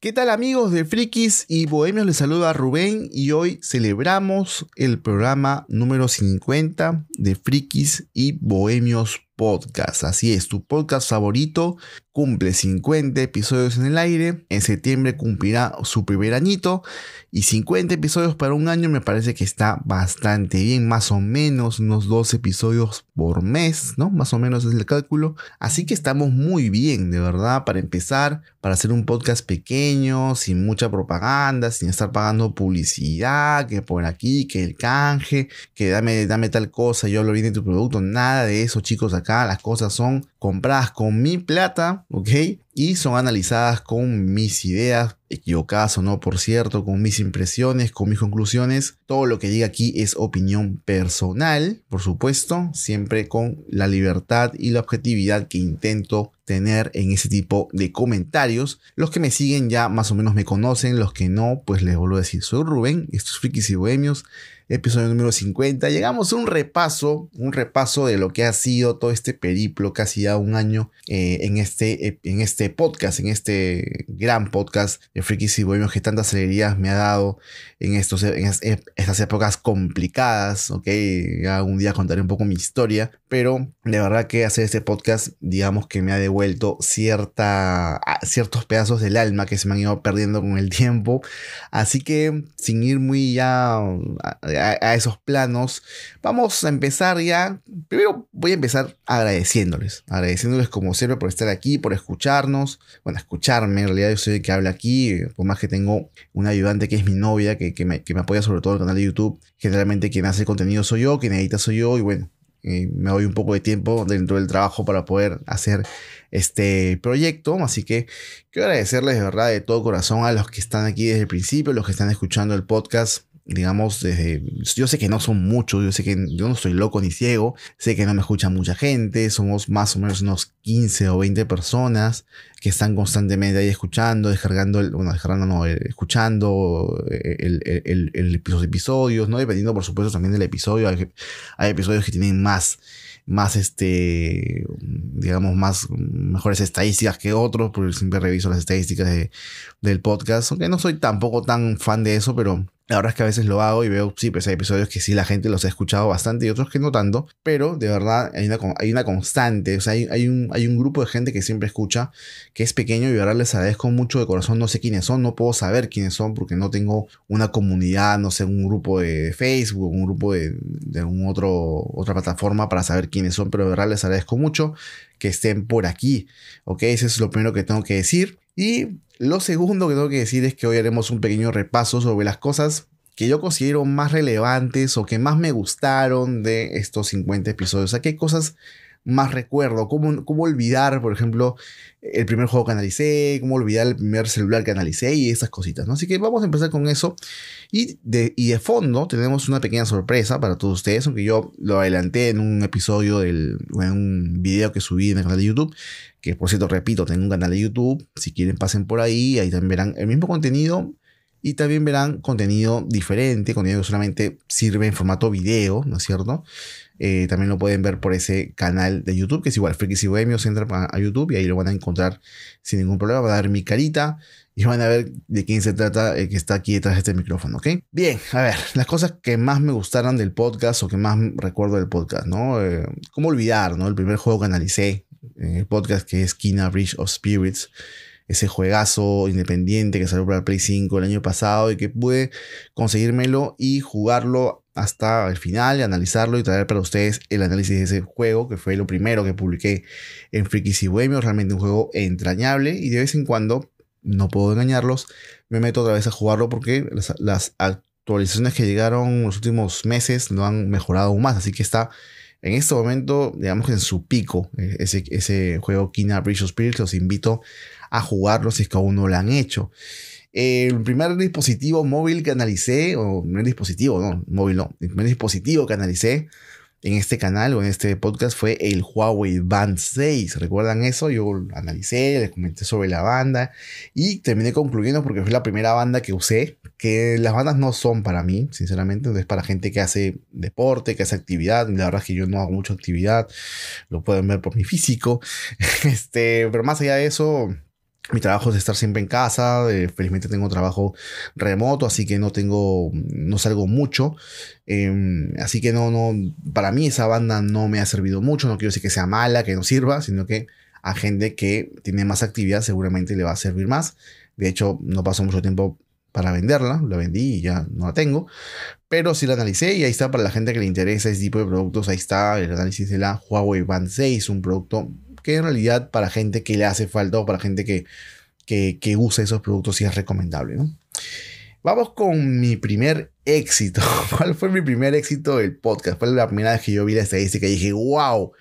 ¿Qué tal amigos de Frikis y Bohemios? Les saluda Rubén y hoy celebramos el programa número 50 de Frikis y Bohemios Podcast. Así es, tu podcast favorito cumple 50 episodios en el aire. En septiembre cumplirá su primer añito. Y 50 episodios para un año me parece que está bastante bien. Más o menos unos dos episodios por mes, ¿no? Más o menos es el cálculo. Así que estamos muy bien, de verdad, para empezar, para hacer un podcast pequeño, sin mucha propaganda, sin estar pagando publicidad, que por aquí, que el canje, que dame, dame tal cosa, yo bien de tu producto. Nada de eso, chicos. Las cosas son compradas con mi plata, ¿ok? Y son analizadas con mis ideas, equivocadas o no, por cierto, con mis impresiones, con mis conclusiones. Todo lo que diga aquí es opinión personal, por supuesto, siempre con la libertad y la objetividad que intento tener en ese tipo de comentarios. Los que me siguen ya más o menos me conocen, los que no, pues les vuelvo a decir, soy Rubén, estos frikis y bohemios episodio número 50. Llegamos a un repaso, un repaso de lo que ha sido todo este periplo, casi ya un año eh, en, este, en este podcast, en este gran podcast de Frikis y Bohemios que tantas alegrías me ha dado en, estos, en estas épocas complicadas, ok, ya un día contaré un poco mi historia, pero de verdad que hacer este podcast, digamos que me ha devuelto cierta, ciertos pedazos del alma que se me han ido perdiendo con el tiempo, así que sin ir muy ya a, esos planos, vamos a empezar ya. Primero voy a empezar agradeciéndoles, agradeciéndoles como siempre por estar aquí, por escucharnos, bueno, escucharme, en realidad yo soy el que habla aquí, por más que tengo una ayudante que es mi novia, que, que, me, que me apoya sobre todo en el canal de YouTube, generalmente quien hace contenido soy yo, quien edita soy yo, y bueno, eh, me doy un poco de tiempo dentro del trabajo para poder hacer este proyecto. Así que quiero agradecerles de verdad de todo corazón a los que están aquí desde el principio, los que están escuchando el podcast digamos, desde, yo sé que no son muchos, yo sé que yo no soy loco ni ciego, sé que no me escucha mucha gente, somos más o menos unos 15 o 20 personas que están constantemente ahí escuchando, descargando, bueno, descargando, no, eh, escuchando eh, el, el, los episodios, ¿no? Dependiendo, por supuesto, también del episodio, hay, hay episodios que tienen más más este digamos más mejores estadísticas que otros porque siempre reviso las estadísticas de, del podcast aunque no soy tampoco tan fan de eso pero la verdad es que a veces lo hago y veo, sí, pues hay episodios que sí la gente los ha escuchado bastante y otros que no tanto, pero de verdad hay una, constante, o sea, hay, un, grupo de gente que siempre escucha, que es pequeño y de verdad les agradezco mucho de corazón, no sé quiénes son, no puedo saber quiénes son porque no tengo una comunidad, no sé, un grupo de Facebook, un grupo de, de otro, otra plataforma para saber quiénes son, pero de verdad les agradezco mucho que estén por aquí, ¿ok? Eso es lo primero que tengo que decir. Y lo segundo que tengo que decir es que hoy haremos un pequeño repaso sobre las cosas que yo considero más relevantes o que más me gustaron de estos 50 episodios. O sea, qué cosas más recuerdo. ¿Cómo, cómo olvidar, por ejemplo, el primer juego que analicé, cómo olvidar el primer celular que analicé y esas cositas, ¿no? Así que vamos a empezar con eso. Y de, y de fondo tenemos una pequeña sorpresa para todos ustedes, aunque yo lo adelanté en un episodio del, en un video que subí en el canal de YouTube, que por cierto, repito, tengo un canal de YouTube, si quieren pasen por ahí, ahí también verán el mismo contenido, y también verán contenido diferente, contenido que solamente sirve en formato video, ¿no es cierto? Eh, también lo pueden ver por ese canal de YouTube, que es igual, Frikis y Bohemios, entran a, YouTube y ahí lo van a encontrar sin ningún problema. Van a ver mi carita y van a ver de quién se trata el que está aquí detrás de este micrófono, ¿ok? Bien, a ver, las cosas que más me gustaron del podcast o que más recuerdo del podcast, ¿no? Eh, ¿Cómo olvidar, ¿no? El primer juego que analicé en el podcast que es Kina Bridge of Spirits ese juegazo independiente que salió para el Play 5 el año pasado y que pude conseguírmelo y jugarlo hasta el final y analizarlo y traer para ustedes el análisis de ese juego, que fue lo primero que publiqué en Frikis y Bohemios, realmente un juego entrañable y de vez en cuando, no puedo engañarlos, me meto otra vez a jugarlo porque las, las actualizaciones que llegaron los últimos meses lo han mejorado aún más, así que está en este momento, digamos en su pico, eh, ese, juego Kina Bridge of Spirits, los invito a jugarlo si es que aún no lo han hecho. El primer dispositivo móvil que analicé, o primer dispositivo, no, móvil no, el primer dispositivo que analicé en este canal o en este podcast fue el Huawei Band 6. ¿Recuerdan eso? Yo analicé, les comenté sobre la banda y terminé concluyendo porque fue la primera banda que usé, que las bandas no son para mí, sinceramente, es para gente que hace deporte, que hace actividad. La verdad es que yo no hago mucha actividad, lo pueden ver por mi físico. Este, pero más allá de eso, Mi trabajo es estar siempre en casa, eh, felizmente tengo trabajo remoto, así que no tengo, no salgo mucho, em, así que no, no, para mí esa banda no me ha servido mucho, no quiero decir que sea mala, que no sirva, sino que a gente que tiene más actividad seguramente le va a servir más. De hecho, no pasó mucho tiempo para venderla, la vendí y ya no la tengo, pero sí la analicé y ahí está para la gente que le interesa ese tipo de productos, ahí está el análisis de la Huawei Band 6, un producto que en realidad para gente que le hace falta o para gente que, que, usa esos productos sí es recomendable. ¿no? Vamos con mi primer éxito. ¿Cuál fue mi primer éxito del podcast? Fue la primera vez que yo vi la estadística y dije, wow,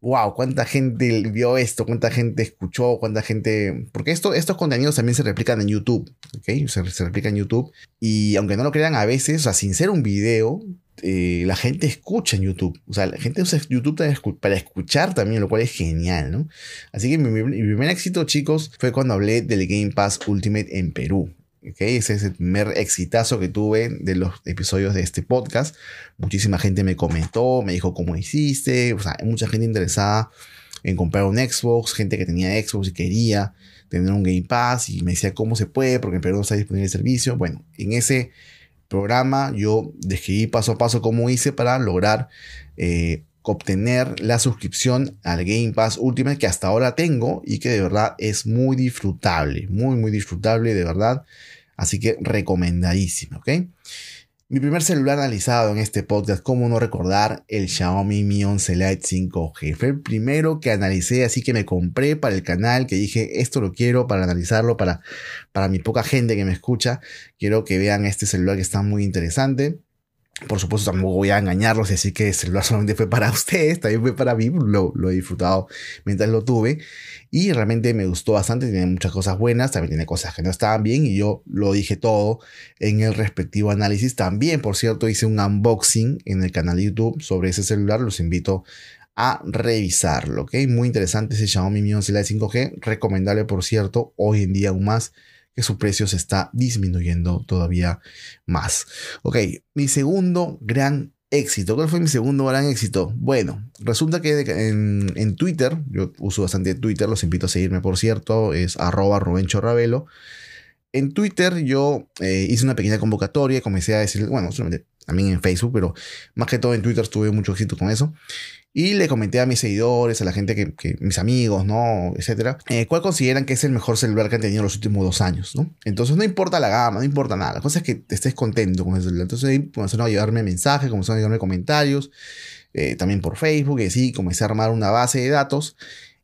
wow, cuánta gente vio esto, cuánta gente escuchó, cuánta gente... Porque esto, estos contenidos también se replican en YouTube, ¿ok? Se, replican en YouTube. Y aunque no lo crean a veces, o sea, sin ser un video, eh, la gente escucha en YouTube. O sea, la gente usa YouTube para escuchar también, lo cual es genial, ¿no? Así que mi, primer éxito, chicos, fue cuando hablé del Game Pass Ultimate en Perú. Ese es el primer exitazo que tuve de los episodios de este podcast. Muchísima gente me comentó, me dijo cómo hiciste. O sea, mucha gente interesada en comprar un Xbox, gente que tenía Xbox y quería tener un Game Pass y me decía cómo se puede porque en Perú no está disponible el servicio. Bueno, en ese programa yo describí paso a paso cómo hice para lograr eh, obtener la suscripción al Game Pass Ultimate que hasta ahora tengo y que de verdad es muy disfrutable, muy muy disfrutable de verdad. Así que recomendadísimo, ¿ok? Mi primer celular analizado en este podcast, cómo no recordar el Xiaomi Mi 11 Lite 5G. Fue el primero que analicé, así que me compré para el canal, que dije, esto lo quiero para analizarlo, para, para mi poca gente que me escucha. Quiero que vean este celular que está muy interesante. Por supuesto, tampoco voy a engañarlos decir que el celular solamente fue para ustedes, también fue para mí, lo, lo he disfrutado mientras lo tuve. Y realmente me gustó bastante, tiene muchas cosas buenas, también tiene cosas que no estaban bien y yo lo dije todo en el respectivo análisis. También, por cierto, hice un unboxing en el canal de YouTube sobre ese celular, los invito a revisarlo, ¿ok? Muy interesante ese Xiaomi Mi 11 Lite 5G, recomendable por cierto, hoy en día aún más que su precio se está disminuyendo todavía más. Ok, mi segundo gran éxito. ¿Cuál fue mi segundo gran éxito? Bueno, resulta que en, Twitter, yo uso bastante Twitter, los invito a seguirme por cierto, es arroba Ravelo. En Twitter yo eh, hice una pequeña convocatoria, comencé a decir, bueno, solamente también en Facebook, pero más que todo en Twitter tuve mucho éxito con eso. Y le comenté a mis seguidores, a la gente que, mis amigos, ¿no? Etcétera, eh, cuál consideran que es el mejor celular que han tenido los últimos dos años, ¿no? Entonces no importa la gama, no importa nada. La cosa es que estés contento con ese celular. Entonces comenzaron a llevarme mensajes, comenzaron a llevarme comentarios, eh, también por Facebook, y así comencé a armar una base de datos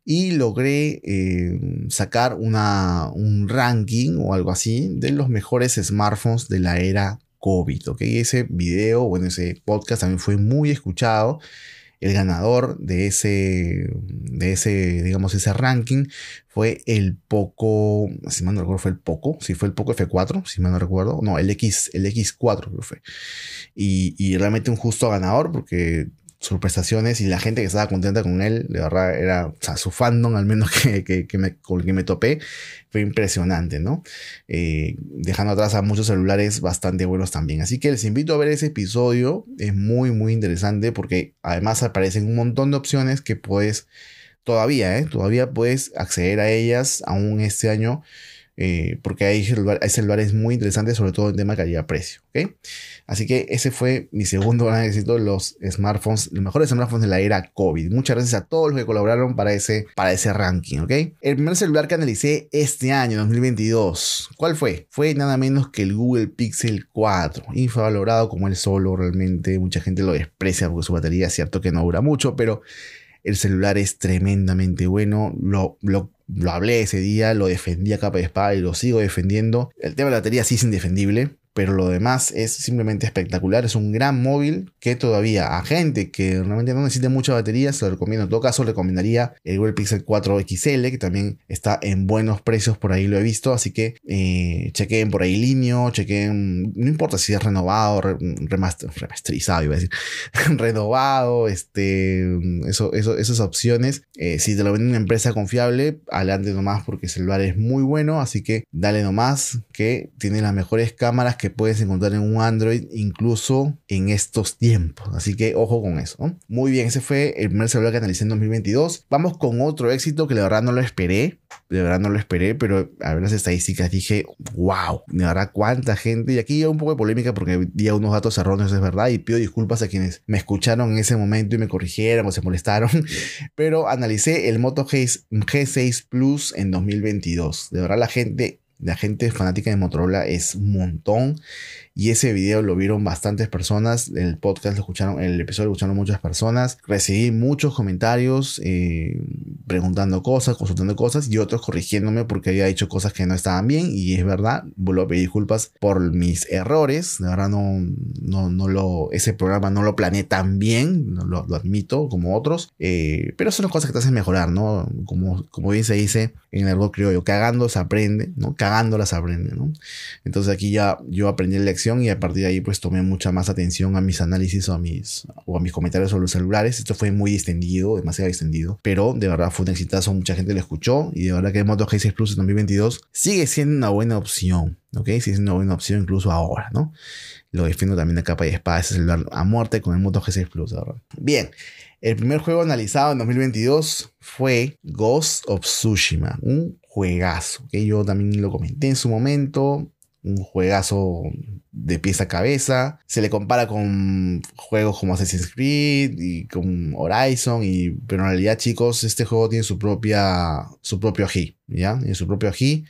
y logré eh, sacar una, un ranking o algo así de los mejores smartphones de la era COVID, ¿ok? Ese video, bueno, ese podcast también fue muy escuchado el ganador de ese, de ese, digamos, ese ranking fue el Poco, si mal no recuerdo, fue el Poco, si fue el Poco F4, si mal no recuerdo, no, el X, el X4 creo fue. Y, y realmente un justo ganador porque sus prestaciones y la gente que estaba contenta con él, de verdad era, su fandom al menos que, que, me, con el que me topé, fue impresionante, ¿no? Eh, dejando atrás a muchos celulares bastante buenos también. Así que les invito a ver ese episodio, es muy, muy interesante porque además aparecen un montón de opciones que puedes, todavía, ¿eh? Todavía puedes acceder a ellas aún este año eh, porque hay, celulares muy interesantes, sobre todo en tema calidad-precio. ¿ok? Así que ese fue mi segundo gran éxito, los smartphones, los mejores smartphones de la era COVID. Muchas gracias a todos los que colaboraron para ese, para ese ranking. ¿ok? El primer celular que analicé este año, 2022, ¿cuál fue? Fue nada menos que el Google Pixel 4, infravalorado como el solo, realmente mucha gente lo desprecia porque su batería es cierto que no dura mucho, pero el celular es tremendamente bueno, lo, lo lo hablé ese día, lo defendí a capa de espada y lo sigo defendiendo. El tema de la batería sí es indefendible, pero lo demás es simplemente espectacular. Es un gran móvil que todavía a gente que realmente no necesite mucha batería, se lo recomiendo. En todo caso, recomendaría el Google Pixel 4 XL, que también está en buenos precios, por ahí lo he visto. Así que eh, chequen por ahí línea, chequen, no importa si es renovado, remasterizado, iba a decir, renovado, este, eso, eso, esas opciones. Eh, si te lo vende una empresa confiable, adelante nomás porque el celular es muy bueno. Así que dale nomás, que tiene las mejores cámaras que puedes encontrar en un Android incluso en estos tiempos. Así que ojo con eso. Muy bien, ese fue el primer celular que analicé en 2022. Vamos con otro éxito que la verdad no lo esperé. De verdad no lo esperé, pero a ver las estadísticas dije, wow, de verdad cuánta gente. Y aquí un poco de polémica porque di unos datos erróneos, es verdad, y pido disculpas a quienes me escucharon en ese momento y me corrigieron o se molestaron. Pero analicé el Moto G, G6 Plus en 2022. De verdad la gente la gente fanática de Motorola es un montón y ese video lo vieron bastantes personas, el podcast lo escucharon, el episodio lo escucharon muchas personas, recibí muchos comentarios eh, preguntando cosas, consultando cosas y otros corrigiéndome porque había dicho cosas que no estaban bien y es verdad, vuelvo a pedir disculpas por mis errores, de verdad no, no, no lo, ese programa no lo planeé tan bien, lo, admito como otros, eh, pero son las cosas que te hacen mejorar, ¿no? Como, como bien se dice en el argot criollo, cagando se aprende, ¿no? Cagando las aprende, ¿no? Entonces aquí ya yo aprendí la lección y a partir de ahí pues tomé mucha más atención a mis análisis o a mis, o a mis comentarios sobre los celulares. Esto fue muy extendido, demasiado extendido, pero de verdad fue un exitazo, mucha gente lo escuchó y de verdad que el Moto G6 Plus en 2022 sigue siendo una buena opción, ¿ok? Sigue siendo una buena opción incluso ahora, ¿no? Lo defiendo también de capa y espada ese celular a muerte con el Moto G6 Plus, ¿verdad? Bien. El primer juego analizado en 2022 fue Ghost of Tsushima, un juegazo, que yo también lo comenté en su momento, un juegazo de pieza a cabeza. Se le compara con juegos como Assassin's Creed y con Horizon. Y, pero en realidad, chicos, este juego tiene su propia. su propio ají. ¿Ya? En su propio.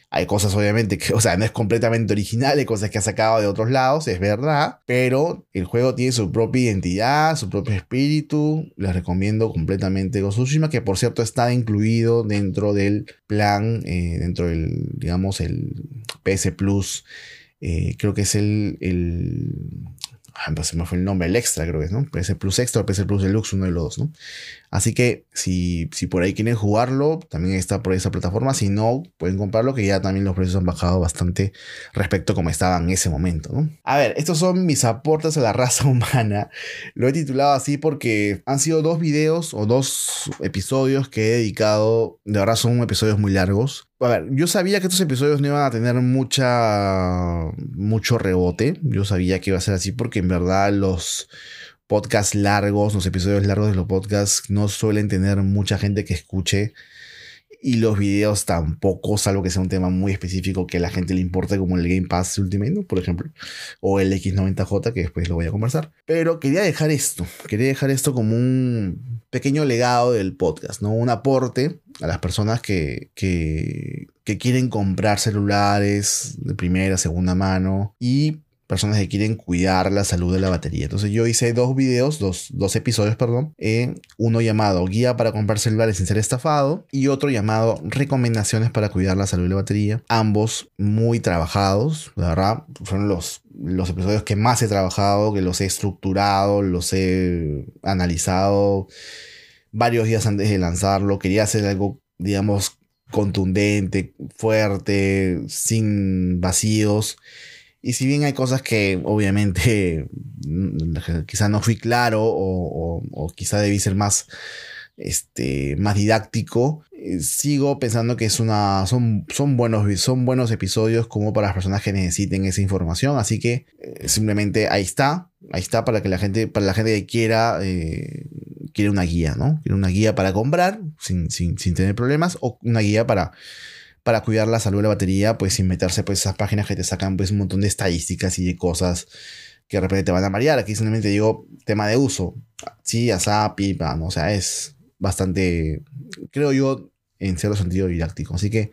Hay cosas, obviamente, que, o sea, no es completamente original, hay cosas que ha sacado de otros lados, es verdad. Pero el juego tiene su propia identidad, su propio espíritu. Les recomiendo completamente Ghost que por cierto está incluido dentro del plan, eh, dentro del, digamos, el PS Plus eh, creo que es el, el ah, pues se me fue el nombre, el extra creo que es, ¿no? PS Plus Extra o PS Plus Deluxe, uno de los dos, ¿no? Así que si, si por ahí quieren jugarlo, también está por esa plataforma. Si no, pueden comprarlo, que ya también los precios han bajado bastante respecto a como estaban en ese momento. ¿no? A ver, estos son mis aportes a la raza humana. Lo he titulado así porque han sido dos videos o dos episodios que he dedicado. De verdad son episodios muy largos. A ver, yo sabía que estos episodios no iban a tener mucha mucho rebote. Yo sabía que iba a ser así porque en verdad los podcasts largos, los episodios largos de los podcasts no suelen tener mucha gente que escuche y los videos tampoco, salvo que sea un tema muy específico que a la gente le importe, como el Game Pass Ultimate, por ejemplo, o el X90J, que después lo voy a conversar. Pero quería dejar esto, quería dejar esto como un pequeño legado del podcast, ¿no? Un aporte a las personas que, que, que quieren comprar celulares de primera, segunda mano y personas que quieren cuidar la salud de la batería. Entonces yo hice dos videos, dos, dos episodios, perdón. Uno llamado Guía para comprar celulares sin ser estafado y otro llamado Recomendaciones para cuidar la salud de la batería. Ambos muy trabajados, la verdad. Fueron los, los episodios que más he trabajado, que los he estructurado, los he analizado varios días antes de lanzarlo. Quería hacer algo, digamos, contundente, fuerte, sin vacíos. Y si bien hay cosas que obviamente quizá no fui claro o, quizá debí ser más, este, más didáctico, eh, sigo pensando que es una, son, son, buenos, son buenos episodios como para las personas que necesiten esa información. Así que eh, simplemente ahí está, ahí está para que la gente, para la gente que quiera, eh, quiere una guía, ¿no? Quiere una guía para comprar sin, sin, sin tener problemas o una guía para para cuidar la salud de la batería, pues sin meterse pues esas páginas que te sacan pues un montón de estadísticas y de cosas que de repente te van a marear. Aquí simplemente digo tema de uso. Sí, ASAP, pipa, ¿no? o sea, es bastante, creo yo, en cierto sentido didáctico. Así que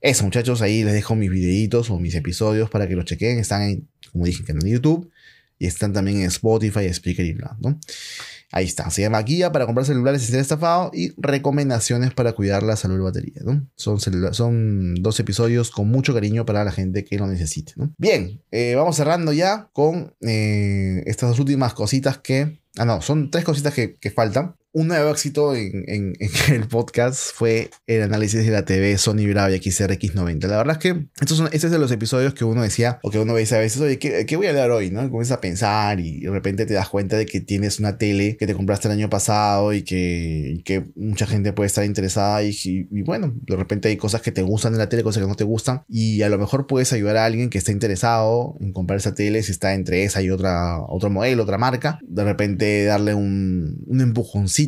eso, muchachos, ahí les dejo mis videitos o mis episodios para que los chequen. Están en, como dije, en YouTube y están también en Spotify, Spreaker y bla, ¿no? Ahí está, se llama Guía para comprar celulares sin ser estafado y recomendaciones para cuidar la salud de batería. ¿no? Son, dos episodios con mucho cariño para la gente que lo necesite. ¿no? Bien, eh, vamos cerrando ya con eh, estas dos últimas cositas que... Ah, no, son tres cositas que, faltan. Un nuevo éxito en, en, el podcast fue el análisis de la TV Sony Bravia XRX90. La verdad es que estos son, este es de los episodios que uno decía, o que uno dice a veces, oye, ¿qué, ¿qué, voy a hablar hoy? ¿no? Comienzas a pensar y de repente te das cuenta de que tienes una tele que te compraste el año pasado y que, que mucha gente puede estar interesada y, y, bueno, de repente hay cosas que te gustan de la tele, cosas que no te gustan y a lo mejor puedes ayudar a alguien que esté interesado en comprar esa tele si está entre esa y otra, otro modelo, otra marca. De repente darle un, un empujoncito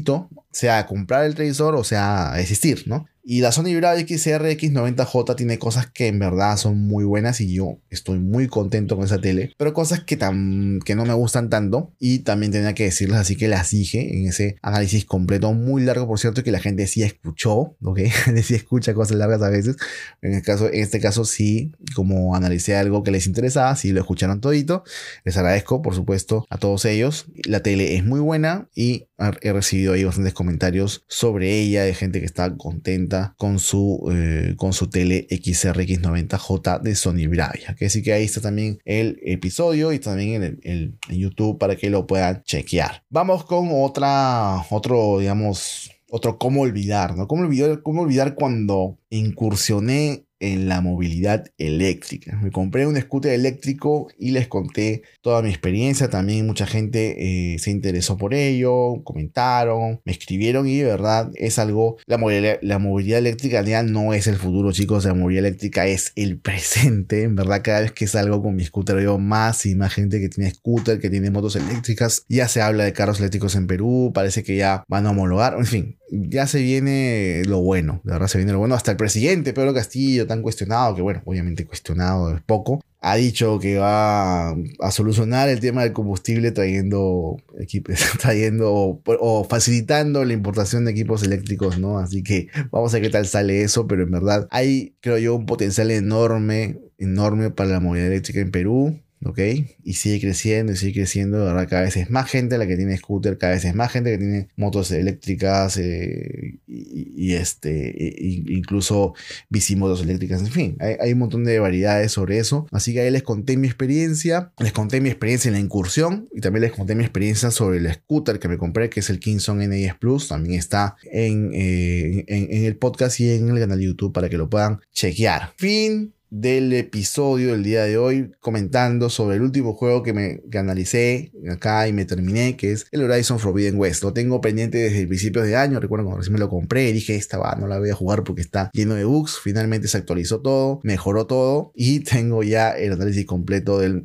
sea comprar el televisor o sea existir, ¿no? Y la Sony Bravia XRX90J tiene cosas que en verdad son muy buenas y yo estoy muy contento con esa tele, pero cosas que, tan, que no me gustan tanto y también tenía que decirles, así que las dije en ese análisis completo, muy largo por cierto, que la gente sí escuchó, ¿ok? sí escucha cosas largas a veces, en, el caso, en este caso sí, como analicé algo que les interesaba, sí lo escucharon todito, les agradezco por supuesto a todos ellos, la tele es muy buena y he recibido ahí bastantes comentarios sobre ella de gente que está contenta con su, eh, con su tele XRX90J de Sony Bravia. Que sí que ahí está también el episodio y también en, el, en YouTube para que lo puedan chequear. Vamos con otra, otro, digamos, otro cómo olvidar, ¿no? ¿Cómo olvidar, cómo olvidar cuando incursioné en la movilidad eléctrica. Me compré un scooter eléctrico y les conté toda mi experiencia. También mucha gente eh, se interesó por ello, comentaron, me escribieron y de verdad es algo, la movilidad, la movilidad eléctrica ya no es el futuro chicos, la movilidad eléctrica es el presente. En verdad cada vez que salgo con mi scooter veo más y más gente que tiene scooter, que tiene motos eléctricas. Ya se habla de carros eléctricos en Perú, parece que ya van a homologar, en fin, ya se viene lo bueno, de verdad se viene lo bueno. Hasta el presidente Pedro Castillo, tan cuestionado, que bueno, obviamente cuestionado es poco, ha dicho que va a solucionar el tema del combustible trayendo equipos, trayendo o, facilitando la importación de equipos eléctricos, ¿no? Así que vamos a ver qué tal sale eso, pero en verdad hay, creo yo, un potencial enorme, enorme para la movilidad eléctrica en Perú. ¿Ok? Y sigue creciendo y sigue creciendo, verdad, cada vez es más gente la que tiene scooter, cada vez es más gente que tiene motos eléctricas eh, y, este, incluso bicimotos eléctricas, en fin, hay, un montón de variedades sobre eso. Así que ahí les conté mi experiencia, les conté mi experiencia en la incursión y también les conté mi experiencia sobre el scooter que me compré, que es el Kingston N10 Plus, también está en, eh, en, en el podcast y en el canal de YouTube para que lo puedan chequear. Fin del episodio del día de hoy comentando sobre el último juego que me analicé acá y me terminé, que es el Horizon Forbidden West. Lo tengo pendiente desde el principio de año, recuerdo cuando recién me lo compré, dije, esta va, no la voy a jugar porque está lleno de bugs. Finalmente se actualizó todo, mejoró todo y tengo ya el análisis completo del,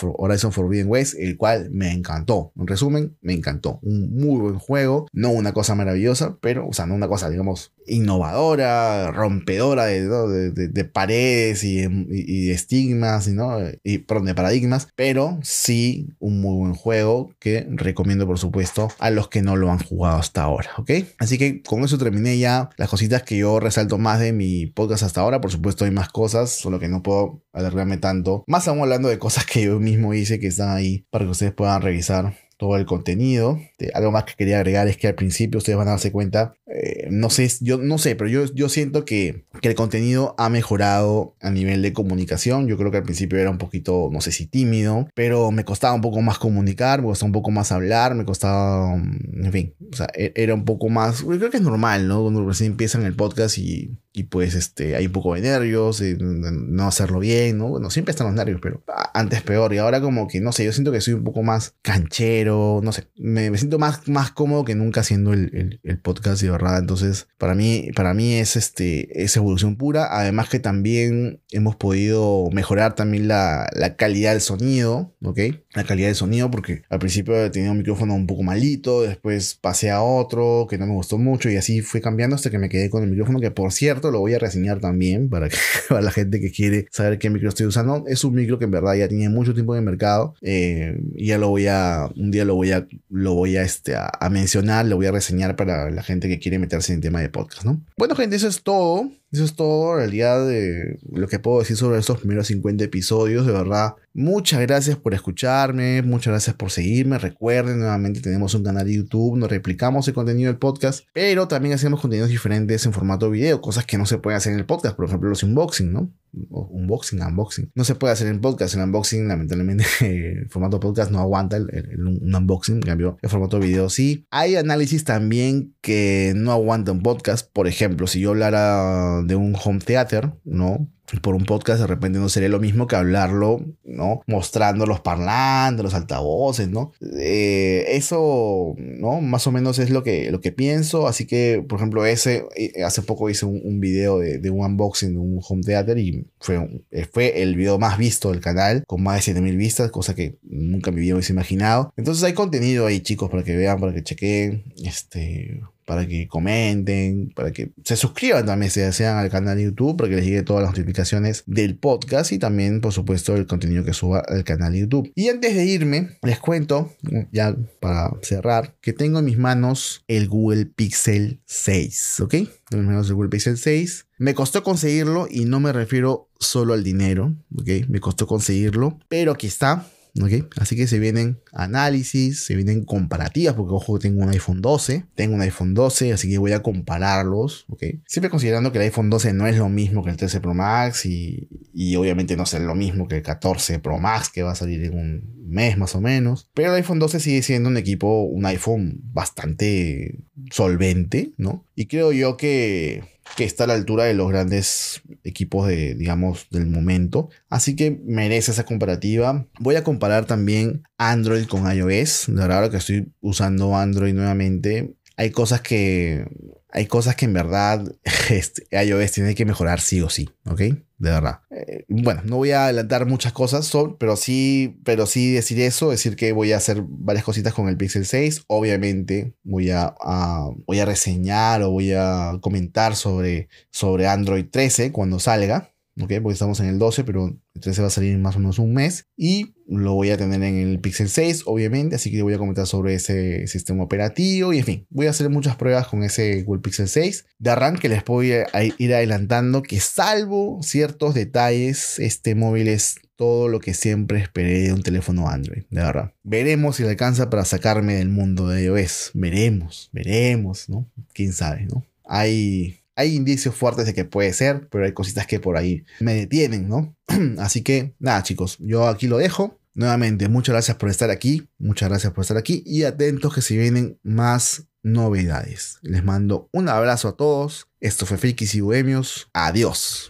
Horizon Forbidden West, el cual me encantó. En resumen, me encantó. Un muy buen juego, no una cosa maravillosa, pero, o sea, no una cosa, digamos, innovadora, rompedora de, de, paredes y, y, estigmas, ¿no? y perdón, de paradigmas, pero sí un muy buen juego que recomiendo por supuesto a los que no lo han jugado hasta ahora, ¿ok? Así que con eso terminé ya las cositas que yo resalto más de mi podcast hasta ahora, por supuesto hay más cosas, solo que no puedo alargarme tanto, más aún hablando de cosas que yo mismo hice que están ahí para que ustedes puedan revisar todo el contenido. Algo más que quería agregar es que al principio ustedes van a darse cuenta, eh, no sé, yo no sé, pero yo, yo siento que, que, el contenido ha mejorado a nivel de comunicación. Yo creo que al principio era un poquito, no sé si tímido, pero me costaba un poco más comunicar, me costaba un poco más hablar, me costaba, en fin, o sea, e, era un poco más, creo que es normal, ¿no? Cuando recién empiezan el podcast y y pues este, hay un poco de nervios, no hacerlo bien, ¿no? Bueno, siempre están los nervios, pero antes peor. Y ahora como que, no sé, yo siento que soy un poco más canchero, no sé, me, siento más, más cómodo que nunca haciendo el, el, podcast de verdad. Entonces, para mí, para mí es, este, es evolución pura. Además que también hemos podido mejorar también la, la calidad del sonido, ¿ok? La calidad del sonido, porque al principio tenía un micrófono un poco malito, después pasé a otro que no me gustó mucho y así fui cambiando hasta que me quedé con el micrófono que por cierto lo voy a reseñar también para, que, la gente que quiere saber qué micro estoy usando. Es un micro que en verdad ya tiene mucho tiempo en el mercado eh, y ya lo voy a, un día lo voy a, lo voy a, este, a, mencionar, lo voy a reseñar para la gente que quiere meterse en el tema de podcast, ¿no? Bueno, gente, eso es todo. Eso es todo, en realidad, de lo que puedo decir sobre estos primeros 50 episodios. De verdad, muchas gracias por escucharme, muchas gracias por seguirme. Recuerden, nuevamente tenemos un canal de YouTube, nos replicamos el contenido del podcast, pero también hacemos contenidos diferentes en formato video, cosas que no se pueden hacer en el podcast, por ejemplo, los unboxing, ¿no? Unboxing, unboxing. No se puede hacer en podcast. El unboxing, lamentablemente, el formato podcast no aguanta el, un unboxing. En cambio, el formato video sí. Hay análisis también que no aguantan podcast. Por ejemplo, si yo hablara de un home theater, ¿no? Por un podcast de repente no sería lo mismo que hablarlo, ¿no? Mostrando los parlantes, los altavoces, ¿no? Eh, eso, ¿no? Más o menos es lo que, lo que pienso. Así que, por ejemplo, ese, eh, hace poco hice un, video de, un unboxing de un home theater y fue, eh, fue el video más visto del canal, con más de 7000 vistas, cosa que nunca me hubiese imaginado. Entonces hay contenido ahí, chicos, para que vean, para que chequen, este para que comenten, para que se suscriban también, si desean al canal de YouTube, para que les llegue todas las notificaciones del podcast y también, por supuesto, el contenido que suba al canal de YouTube. Y antes de irme, les cuento, ya para cerrar, que tengo en mis manos el Google Pixel 6, ¿ok? Tengo en mis manos el Google Pixel 6. Me costó conseguirlo y no me refiero solo al dinero, ¿ok? Me costó conseguirlo, pero aquí está Así que se vienen análisis, se vienen comparativas, porque ojo, tengo un iPhone 12, tengo un iPhone 12, así que voy a compararlos, ¿ok? Siempre considerando que el iPhone 12 no es lo mismo que el 13 Pro Max y, y obviamente no será lo mismo que el 14 Pro Max que va a salir en un mes más o menos. Pero el iPhone 12 sigue siendo un equipo, un iPhone bastante solvente, ¿no? Y creo yo que que está a la altura de los grandes equipos de, digamos, del momento. Así que merece esa comparativa. Voy a comparar también Android con iOS. De verdad, que estoy usando Android nuevamente, hay cosas que hay cosas que en verdad este, iOS tiene que mejorar sí o sí, ¿ok? De verdad. Eh, bueno, no voy a adelantar muchas cosas, pero sí, pero sí decir eso, decir que voy a hacer varias cositas con el Pixel 6. Obviamente voy a, voy a reseñar o voy a comentar sobre, sobre Android 13 cuando salga, ¿ok? Porque estamos en el 12, pero el 13 va a salir en más o menos un mes. Y lo voy a tener en el Pixel 6, obviamente, así que voy a comentar sobre ese sistema operativo y en fin, voy a hacer muchas pruebas con ese Google Pixel 6. De arranque les voy a ir adelantando que salvo ciertos detalles, este móvil es todo lo que siempre esperé de un teléfono Android, de verdad. Veremos si le alcanza para sacarme del mundo de iOS. Veremos, veremos, ¿no? Quién sabe, ¿no? Hay hay indicios fuertes de que puede ser, pero hay cositas que por ahí me detienen, ¿no? Así que nada, chicos, yo aquí lo dejo. Nuevamente, muchas gracias por estar aquí, muchas gracias por estar aquí y atentos que se vienen más novedades. Les mando un abrazo a todos. Esto fue Frikis y Bohemios. Adiós.